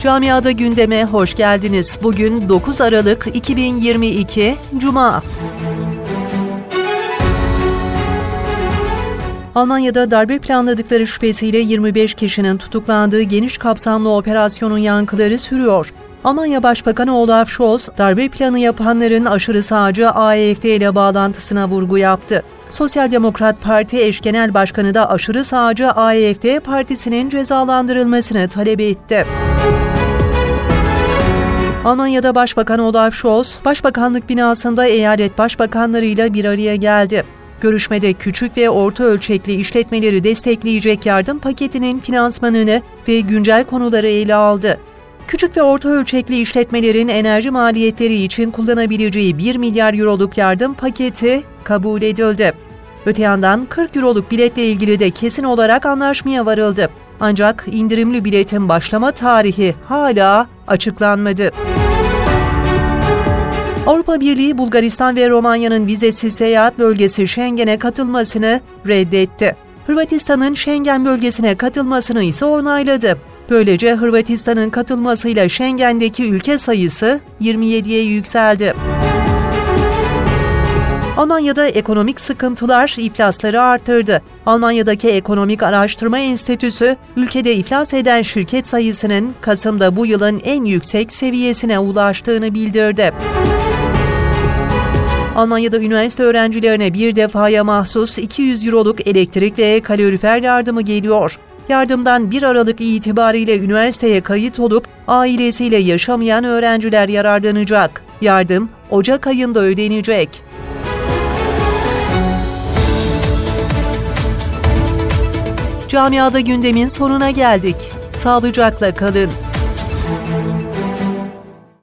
Camiada gündeme hoş geldiniz. Bugün 9 Aralık 2022 Cuma. Almanya'da darbe planladıkları şüphesiyle 25 kişinin tutuklandığı geniş kapsamlı operasyonun yankıları sürüyor. Almanya Başbakanı Olaf Scholz, darbe planı yapanların aşırı sağcı AFD ile bağlantısına vurgu yaptı. Sosyal Demokrat Parti eş genel başkanı da aşırı sağcı AFD partisinin cezalandırılmasını talep etti. Almanya'da Başbakan Olaf Scholz, Başbakanlık binasında eyalet başbakanlarıyla bir araya geldi. Görüşmede küçük ve orta ölçekli işletmeleri destekleyecek yardım paketinin finansmanını ve güncel konuları ele aldı. Küçük ve orta ölçekli işletmelerin enerji maliyetleri için kullanabileceği 1 milyar euroluk yardım paketi kabul edildi. Öte yandan 40 euroluk biletle ilgili de kesin olarak anlaşmaya varıldı. Ancak indirimli biletin başlama tarihi hala açıklanmadı. Avrupa Birliği Bulgaristan ve Romanya'nın vizesiz seyahat bölgesi Schengen'e katılmasını reddetti. Hırvatistan'ın Schengen bölgesine katılmasını ise onayladı. Böylece Hırvatistan'ın katılmasıyla Schengen'deki ülke sayısı 27'ye yükseldi. Almanya'da ekonomik sıkıntılar iflasları arttırdı. Almanya'daki Ekonomik Araştırma Enstitüsü, ülkede iflas eden şirket sayısının Kasım'da bu yılın en yüksek seviyesine ulaştığını bildirdi. Almanya'da üniversite öğrencilerine bir defaya mahsus 200 euroluk elektrik ve kalorifer yardımı geliyor. Yardımdan 1 Aralık itibariyle üniversiteye kayıt olup ailesiyle yaşamayan öğrenciler yararlanacak. Yardım Ocak ayında ödenecek. Camiada gündemin sonuna geldik. Sağlıcakla kalın.